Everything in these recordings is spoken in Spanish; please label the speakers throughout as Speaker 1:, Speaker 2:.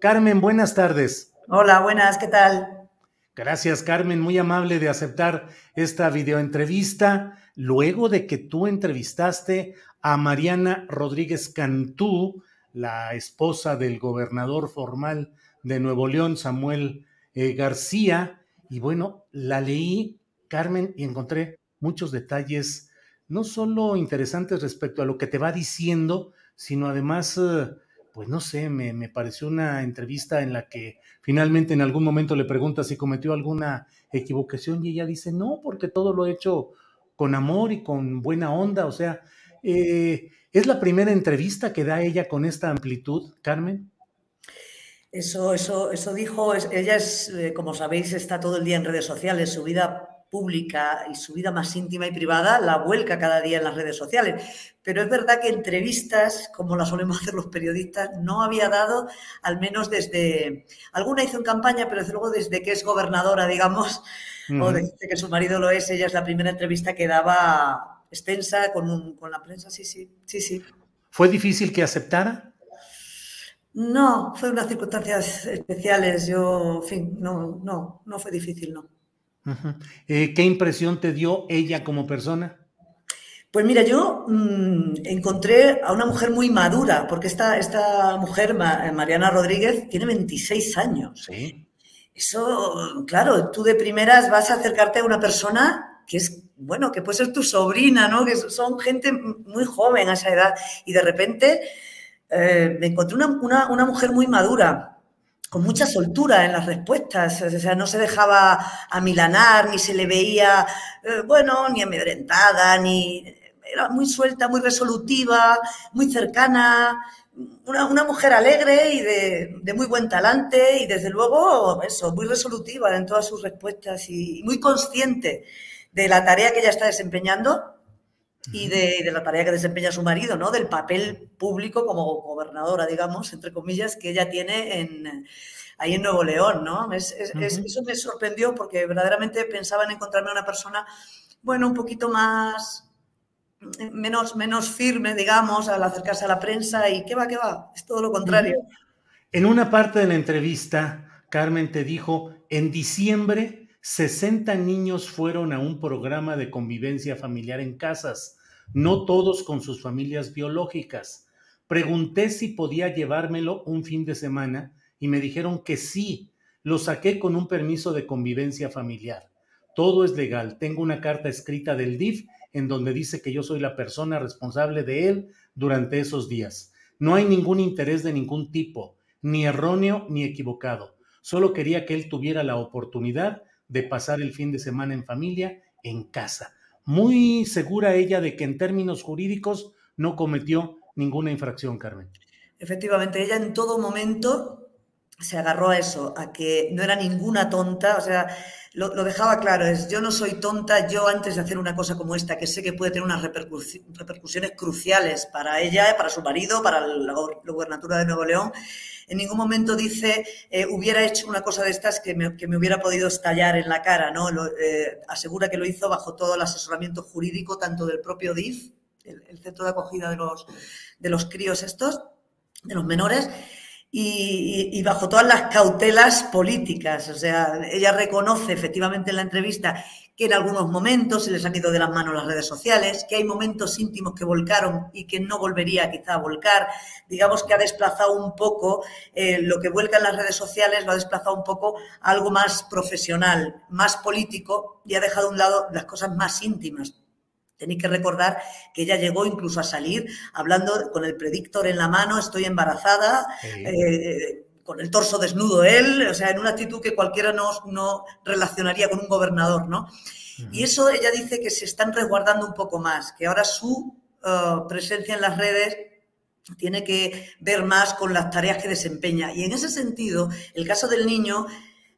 Speaker 1: Carmen, buenas tardes.
Speaker 2: Hola, buenas, ¿qué tal?
Speaker 1: Gracias, Carmen, muy amable de aceptar esta videoentrevista luego de que tú entrevistaste a Mariana Rodríguez Cantú, la esposa del gobernador formal de Nuevo León, Samuel eh, García. Y bueno, la leí, Carmen, y encontré muchos detalles, no solo interesantes respecto a lo que te va diciendo, sino además, eh, pues no sé, me, me pareció una entrevista en la que finalmente en algún momento le pregunta si cometió alguna equivocación y ella dice, no, porque todo lo he hecho con amor y con buena onda, o sea, eh, ¿es la primera entrevista que da ella con esta amplitud, Carmen?
Speaker 2: Eso, eso, eso dijo, ella es, eh, como sabéis, está todo el día en redes sociales, su vida pública y su vida más íntima y privada la vuelca cada día en las redes sociales. Pero es verdad que entrevistas, como las solemos hacer los periodistas, no había dado, al menos desde, alguna hizo en campaña, pero desde luego desde que es gobernadora, digamos, o desde que su marido lo es, ella es la primera entrevista que daba extensa con, un- con la prensa, sí, sí, sí, sí.
Speaker 1: ¿Fue difícil que aceptara?
Speaker 2: No, fue unas circunstancias especiales. Yo, en fin, no, no, no fue difícil, no.
Speaker 1: Eh, ¿Qué impresión te dio ella como persona?
Speaker 2: Pues mira, yo mm, encontré a una mujer muy madura, porque esta, esta mujer, Ma- Mariana Rodríguez, tiene 26 años.
Speaker 1: Sí.
Speaker 2: Eso, claro, tú de primeras vas a acercarte a una persona que es, bueno, que puede ser tu sobrina, ¿no? Que son gente muy joven a esa edad. Y de repente eh, me encontré una, una- una mujer muy madura, con mucha soltura en las respuestas. O sea, no se dejaba amilanar, ni se le veía, eh, bueno, ni amedrentada, ni... Era muy suelta, muy resolutiva, muy cercana, una, una mujer alegre y de, de muy buen talante y desde luego eso, muy resolutiva en todas sus respuestas y, muy consciente de la tarea que ella está desempeñando y de, de la tarea que desempeña su marido, ¿no? Del papel público como gobernadora, digamos, entre comillas, que ella tiene en, ahí en Nuevo León, ¿no? Es- es- es-
Speaker 1: Ujú.
Speaker 2: eso me sorprendió porque verdaderamente pensaba en encontrarme una persona, bueno, un poquito más, menos, menos firme, digamos, al acercarse a la prensa y qué va, qué va, es todo lo contrario.
Speaker 1: En una parte de la entrevista, Carmen te dijo, en diciembre, 60 niños fueron a un programa de convivencia familiar en casas, no todos con sus familias biológicas. Pregunté si podía llevármelo un fin de semana y me dijeron que sí. Lo saqué con un permiso de convivencia familiar. Todo es legal. Tengo una carta escrita del DIF en donde dice que yo soy la persona responsable de él durante esos días. No hay ningún interés de ningún tipo, ni erróneo ni equivocado. Solo quería que él tuviera la oportunidad de pasar el fin de semana en familia en casa. Muy segura ella de que en términos jurídicos no cometió ninguna infracción, Carmen.
Speaker 2: Efectivamente, ella en todo momento se agarró a eso, a que no era ninguna tonta, o sea, lo, dejaba claro, es yo no soy tonta, yo antes de hacer una cosa como esta, que sé que puede tener unas repercusi- repercusiones cruciales para ella, para su marido, para la, go- la gubernatura de Nuevo León, en ningún momento dice, eh, hubiera hecho una cosa de estas que me, que me hubiera podido estallar en la cara, ¿no? Lo, eh, asegura que lo hizo bajo todo el asesoramiento jurídico, tanto del propio DIF, el, centro de acogida de los, de los críos estos, de los menores, y, bajo todas las cautelas políticas. O sea, ella reconoce efectivamente en la entrevista que en algunos momentos se les han ido de las manos las redes sociales, que hay momentos íntimos que volcaron y que no volvería quizá a volcar. Digamos que ha desplazado un poco eh, lo que vuelca en las redes sociales, lo ha desplazado un poco a algo más profesional, más político y ha dejado a un lado las cosas más íntimas. Tenéis que recordar que ella llegó incluso a salir hablando con el predictor en la mano, estoy embarazada, eh, con el torso desnudo él, o sea, en una actitud que cualquiera no, no relacionaría con un gobernador, ¿no? Y eso ella dice que se están resguardando un poco más, que ahora su eh, presencia en las redes tiene que ver más con las tareas que desempeña. Y en ese sentido, el caso del niño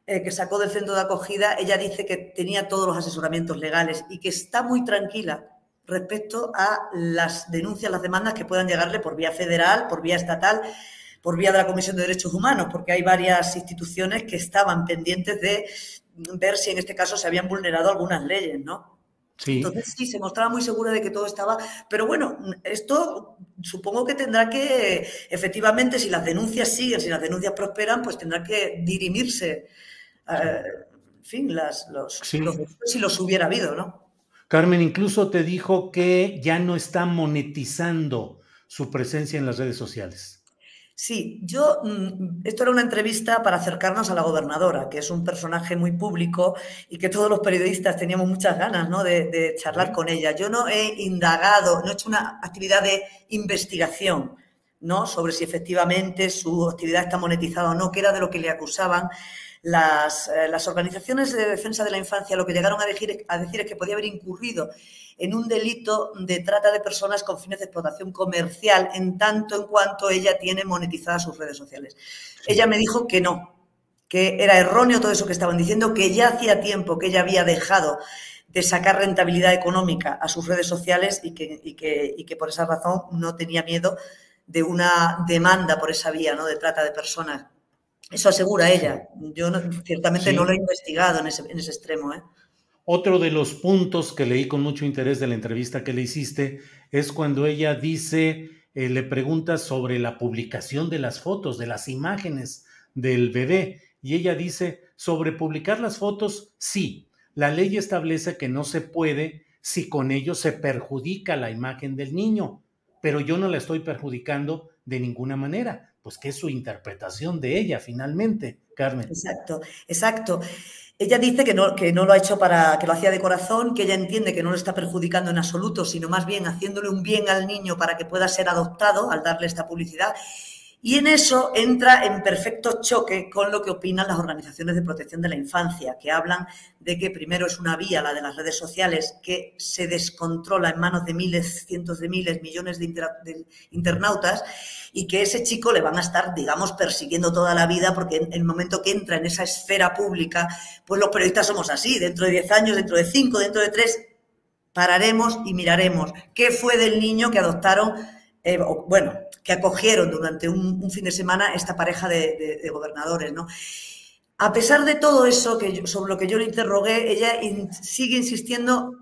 Speaker 2: eh, que sacó del centro de acogida, ella dice que tenía todos los asesoramientos legales y que está muy tranquila respecto a las denuncias, las demandas que puedan llegarle por vía federal, por vía estatal, por vía de la Comisión de Derechos Humanos, porque hay varias instituciones que estaban pendientes de ver si en este caso se habían vulnerado algunas leyes, ¿no? Sí. Entonces sí, se mostraba muy segura de que todo estaba, pero bueno, esto supongo que tendrá que, efectivamente, si las denuncias siguen, si las denuncias prosperan, pues tendrá que dirimirse, eh, en fin, las, los, si los hubiera habido, ¿no?
Speaker 1: Carmen incluso te dijo que ya no está monetizando su presencia en las redes sociales.
Speaker 2: Sí, yo, mm, esto era una entrevista para acercarnos a la gobernadora, que es un personaje muy público y que todos los periodistas teníamos muchas ganas ¿no? de, charlar con ella. Yo no he indagado, no he hecho una actividad de investigación ¿no? sobre si efectivamente su actividad está monetizada o no, que era de lo que le acusaban las, eh, las, organizaciones de defensa de la infancia lo que llegaron a decir, a decir es que podía haber incurrido en un delito de trata de personas con fines de explotación comercial, en tanto en cuanto ella tiene monetizadas sus redes sociales. Ella me dijo que no, que era erróneo todo eso que estaban diciendo, que ya hacía tiempo que ella había dejado de sacar rentabilidad económica a sus redes sociales y que, y que, y que por esa razón no tenía miedo de una demanda por esa vía ¿no? de trata de personas. Eso asegura ella. Yo ciertamente no lo he investigado en ese, extremo. ¿eh?
Speaker 1: Otro de los puntos que leí con mucho interés de la entrevista que le hiciste es cuando ella dice, eh, le pregunta sobre la publicación de las fotos, de las imágenes del bebé, y ella dice, sobre publicar las fotos, sí, la ley establece que no se puede si con ello se perjudica la imagen del niño, pero yo no la estoy perjudicando de ninguna manera pues que es su interpretación de ella finalmente, Carmen.
Speaker 2: Exacto, exacto. Ella dice que no, que no lo ha hecho para, que lo hacía de corazón, que ella entiende que no lo está perjudicando en absoluto, sino más bien haciéndole un bien al niño para que pueda ser adoptado al darle esta publicidad y en eso entra en perfecto choque con lo que opinan las organizaciones de protección de la infancia, que hablan de que primero es una vía, la de las redes sociales, que se descontrola en manos de miles, cientos de miles, millones de, internautas, y que ese chico le van a estar, digamos, persiguiendo toda la vida, porque en el momento que entra en esa esfera pública, pues los periodistas somos así, dentro de 10 años, dentro de 5, dentro de 3, pararemos y miraremos qué fue del niño que adoptaron, eh, bueno, que acogieron durante un, fin de semana esta pareja de, gobernadores, ¿no? A pesar de todo eso, que sobre lo que yo le interrogué, ella sigue insistiendo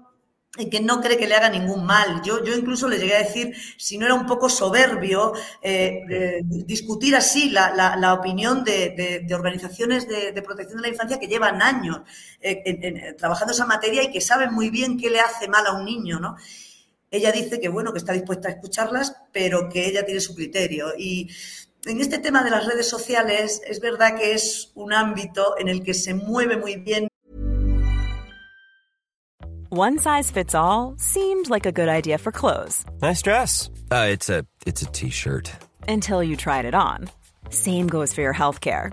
Speaker 2: en que no cree que le haga ningún mal. Yo, yo incluso le llegué a decir, si no era un poco soberbio, eh, discutir así la, opinión de, organizaciones de, protección de la infancia que llevan años eh, trabajando esa materia y que saben muy bien qué le hace mal a un niño, ¿no? Ella dice que bueno, que está dispuesta a escucharlas, pero que ella tiene su criterio. Y en este tema de las redes sociales es verdad que es un ámbito en el que se mueve muy bien.
Speaker 3: One size fits all seemed like a good idea for clothes.
Speaker 4: Nice dress. Uh, it's a it's a t-shirt.
Speaker 3: Until you tried it on. Same goes for your healthcare.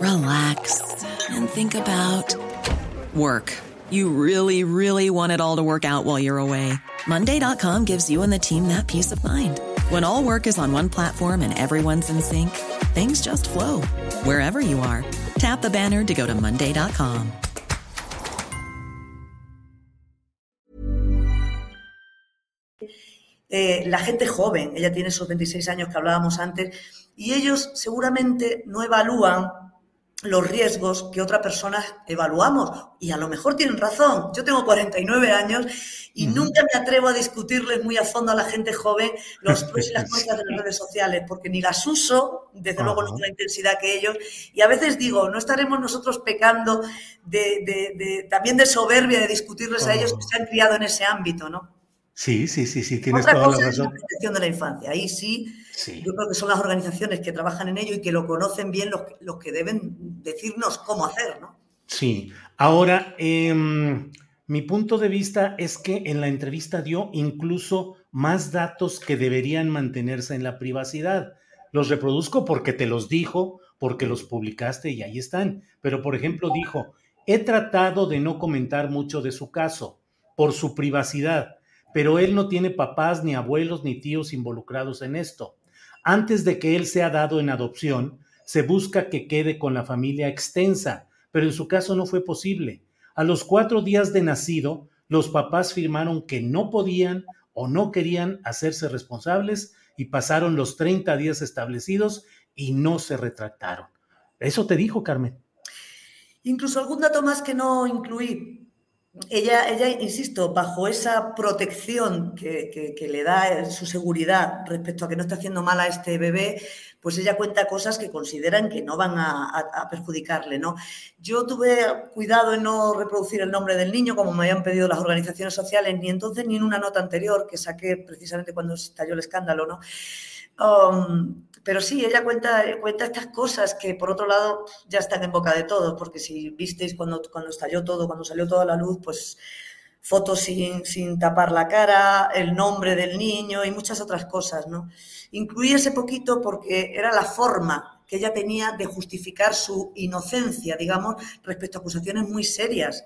Speaker 5: relax, and think about work. You really, really want it all to work out while you're away. Monday.com gives you and the team that peace of mind. When all work is on one platform and everyone's in sync, things just flow wherever you are. Tap the banner to go to Monday.com.
Speaker 2: Eh, la gente joven, ella tiene esos 26 años que hablábamos antes, y ellos seguramente no evalúan los riesgos que otras personas evaluamos. Y a lo mejor tienen razón. Yo tengo 49 años y nunca me atrevo a discutirles muy a fondo a la gente joven los pros y las contras de las redes sociales, porque ni las uso, desde luego no con la intensidad que ellos. Y a veces digo, no estaremos nosotros pecando de, también de soberbia de discutirles a ellos que se han criado en ese ámbito, ¿no?
Speaker 1: Sí, sí, sí, sí, tienes toda la razón. Es la
Speaker 2: protección de la infancia. Ahí sí, yo creo que son las organizaciones que trabajan en ello y que lo conocen bien los, los que deben decirnos cómo hacer, ¿no?
Speaker 1: Sí. Ahora, em, mi punto de vista es que en la entrevista dio incluso más datos que deberían mantenerse en la privacidad. Los reproduzco porque te los dijo, porque los publicaste y ahí están. Pero, por ejemplo, dijo, he tratado de no comentar mucho de su caso por su privacidad pero él no tiene papás, ni abuelos, ni tíos involucrados en esto. Antes de que él sea dado en adopción, se busca que quede con la familia extensa, pero en su caso no fue posible. A los cuatro días de nacido, los papás firmaron que no podían o no querían hacerse responsables y pasaron los 30 días establecidos y no se retractaron. Eso te dijo, Carmen.
Speaker 2: Incluso algún dato más que no incluí ella, ella, insisto, bajo esa protección que, le da su seguridad respecto a que no está haciendo mal a este bebé, pues ella cuenta cosas que consideran que no van a, perjudicarle, ¿no? Yo tuve cuidado en no reproducir el nombre del niño, como me habían pedido las organizaciones sociales, ni entonces ni en una nota anterior que saqué precisamente cuando estalló el escándalo, ¿no? Um, pero sí, ella cuenta, cuenta estas cosas que por otro lado ya están en boca de todos, porque si visteis cuando, cuando estalló todo, cuando salió toda la luz, pues fotos sin, sin, tapar la cara, el nombre del niño y muchas otras cosas, ¿no? Incluí ese poquito porque era la forma que ella tenía de justificar su inocencia, digamos, respecto a acusaciones muy serias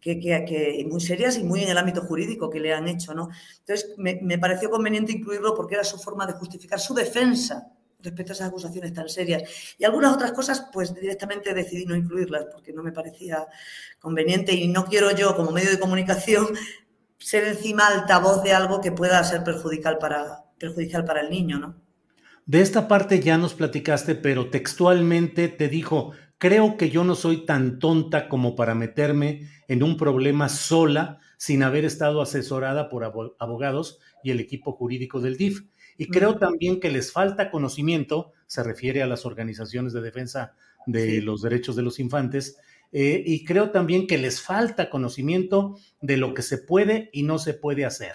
Speaker 2: que, muy serias y muy en el ámbito jurídico que le han hecho. ¿no? Entonces, me, pareció conveniente incluirlo porque era su forma de justificar su defensa respecto a esas acusaciones tan serias. Y algunas otras cosas, pues directamente decidí no incluirlas porque no me parecía conveniente y no quiero yo, como medio de comunicación, ser encima altavoz de algo que pueda ser perjudicial para, perjudicial para el niño, ¿no?
Speaker 1: De esta parte ya nos platicaste, pero textualmente te dijo, Creo que yo no soy tan tonta como para meterme en un problema sola sin haber estado asesorada por abogados y el equipo jurídico del DIF. Y creo también que les falta conocimiento, se refiere a las organizaciones de defensa de los derechos de los infantes, eh, y creo también que les falta conocimiento de lo que se puede y no se puede hacer.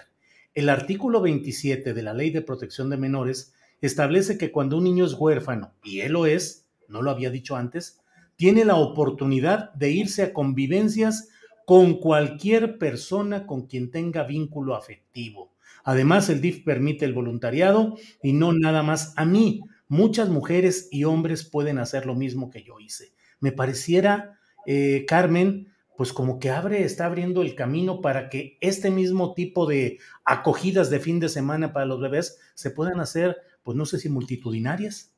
Speaker 1: El artículo 27 de la Ley de Protección de Menores establece que cuando un niño es huérfano, y él lo es, no lo había dicho antes, tiene la oportunidad de irse a convivencias con cualquier persona con quien tenga vínculo afectivo. Además, el DIF permite el voluntariado y no nada más a mí. Muchas mujeres y hombres pueden hacer lo mismo que yo hice. Me pareciera, eh, Carmen, pues como que abre, está abriendo el camino para que este mismo tipo de acogidas de fin de semana para los bebés se puedan hacer, pues no sé si multitudinarias.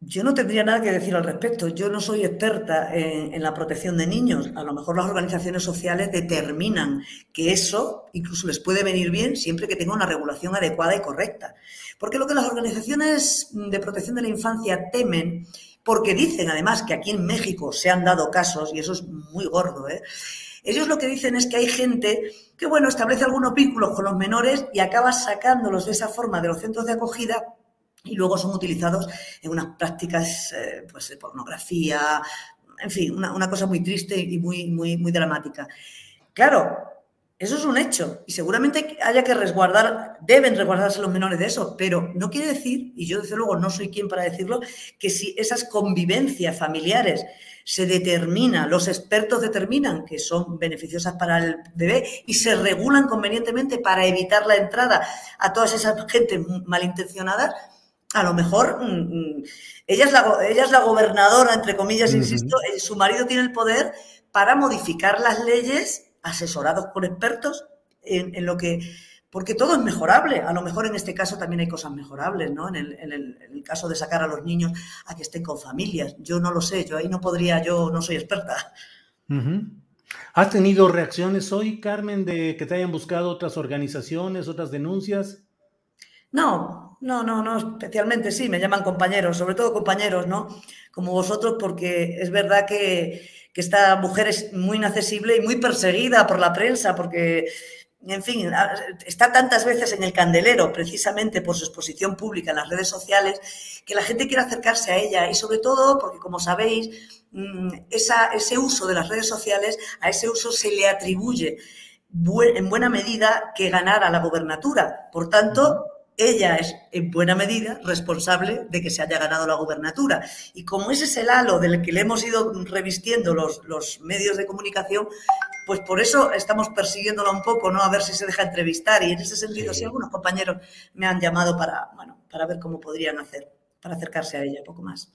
Speaker 2: Yo no tendría nada que decir al respecto. Yo no soy experta en, la protección de niños. A lo mejor las organizaciones sociales determinan que eso incluso les puede venir bien siempre que tenga una regulación adecuada y correcta. Porque lo que las organizaciones de protección de la infancia temen, porque dicen además que aquí en México se han dado casos, y eso es muy gordo, ¿eh? ellos lo que dicen es que hay gente que, bueno, establece algunos vínculos con los menores y acaba sacándolos de esa forma de los centros de acogida y luego son utilizados en unas prácticas eh, pues, de pornografía, en fin, una, cosa muy triste y muy, muy, muy dramática. Claro, eso es un hecho y seguramente haya que resguardar, deben resguardarse los menores de eso, pero no quiere decir, y yo desde luego no soy quien para decirlo, que si esas convivencias familiares se determina, los expertos determinan que son beneficiosas para el bebé y se regulan convenientemente para evitar la entrada a todas esas gentes malintencionadas, a lo mejor mm, mm, ella, es la, ella es la gobernadora, entre comillas, insisto, eh, su marido tiene el poder para modificar las leyes, asesorados por expertos, en, lo que porque todo es mejorable. A lo mejor en este caso también hay cosas mejorables, ¿no? En el, caso de sacar a los niños a que estén con familias. Yo no lo sé, yo ahí no podría, yo no soy experta.
Speaker 1: ¿Has tenido reacciones hoy, Carmen, de que te hayan buscado otras organizaciones, otras denuncias?
Speaker 2: No, no, no, no, especialmente sí, me llaman compañeros, sobre todo compañeros, ¿no? Como vosotros, porque es verdad que, esta mujer es muy inaccesible y muy perseguida por la prensa, porque en fin, está tantas veces en el candelero precisamente por su exposición pública en las redes sociales que la gente quiere acercarse a ella y sobre todo porque, como sabéis, mm, ese uso de las redes sociales, a ese uso se le atribuye en buena medida que ganara la gobernatura. Por tanto, ella es en buena medida responsable de que se haya ganado la gubernatura. Y como ese es el halo del que le hemos ido revistiendo los, los medios de comunicación, pues por eso estamos persiguiéndola un poco, ¿no? A ver si se deja entrevistar. Y en ese sentido, sí, algunos compañeros me han llamado para, bueno, para ver cómo podrían hacer, para acercarse a ella un poco más.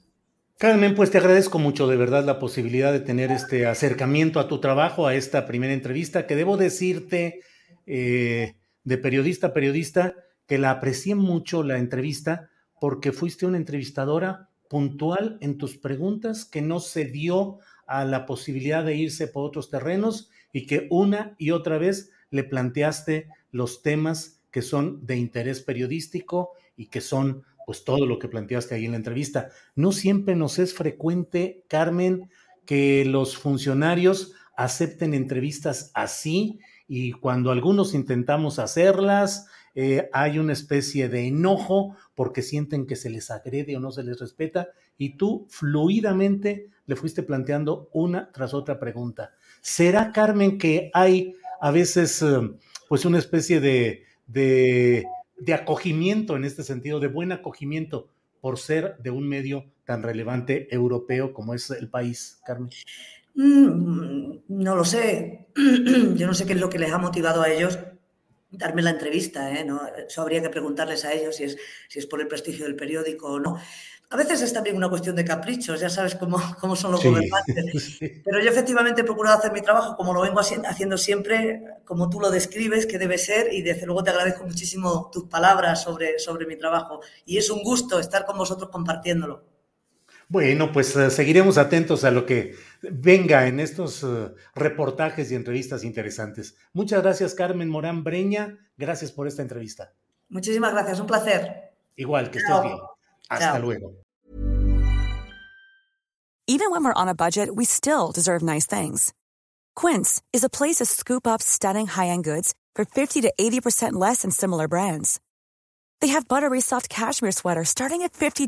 Speaker 1: Carmen, pues te agradezco mucho de verdad la posibilidad de tener este acercamiento a tu trabajo, a esta primera entrevista, que debo decirte, eh, de periodista a periodista, que la aprecié mucho la entrevista porque fuiste una entrevistadora puntual en tus preguntas, que no se dio a la posibilidad de irse por otros terrenos y que una y otra vez le planteaste los temas que son de interés periodístico y que son pues todo lo que planteaste ahí en la entrevista. No siempre nos es frecuente, Carmen, que los funcionarios acepten entrevistas así y cuando algunos intentamos hacerlas, eh, hay una especie de enojo porque sienten que se les agrede o no se les respeta y tú fluidamente le fuiste planteando una tras otra pregunta. ¿Será, Carmen, que hay a veces eh, pues una especie de, de, acogimiento en este sentido, de buen acogimiento por ser de un medio tan relevante europeo como es el país, Carmen?
Speaker 2: Mm, no lo sé. Yo no sé qué es lo que les ha motivado a ellos darme la entrevista, ¿eh? ¿No? Eso habría que preguntarles a ellos si es, si es por el prestigio del periódico o no. A veces es también una cuestión de caprichos, ya sabes cómo, cómo son los gobernantes. Pero yo efectivamente he procurado hacer mi trabajo como lo vengo haciendo siempre, como tú lo describes, que debe ser, y desde luego te agradezco muchísimo tus palabras sobre, sobre mi trabajo. Y es un gusto estar con vosotros compartiéndolo.
Speaker 1: Bueno, pues uh, seguiremos atentos a lo que venga en estos uh, reportajes y entrevistas interesantes. Muchas gracias, Carmen Morán Breña. Gracias por esta entrevista.
Speaker 2: Muchísimas gracias, un placer.
Speaker 1: Igual, que estés bien. Hasta luego.
Speaker 3: Even when we're on a budget, we still deserve nice things. Quince is a place to scoop up stunning high-end goods for 50 to 80% less than similar brands. They have buttery soft cashmere sweaters starting at $50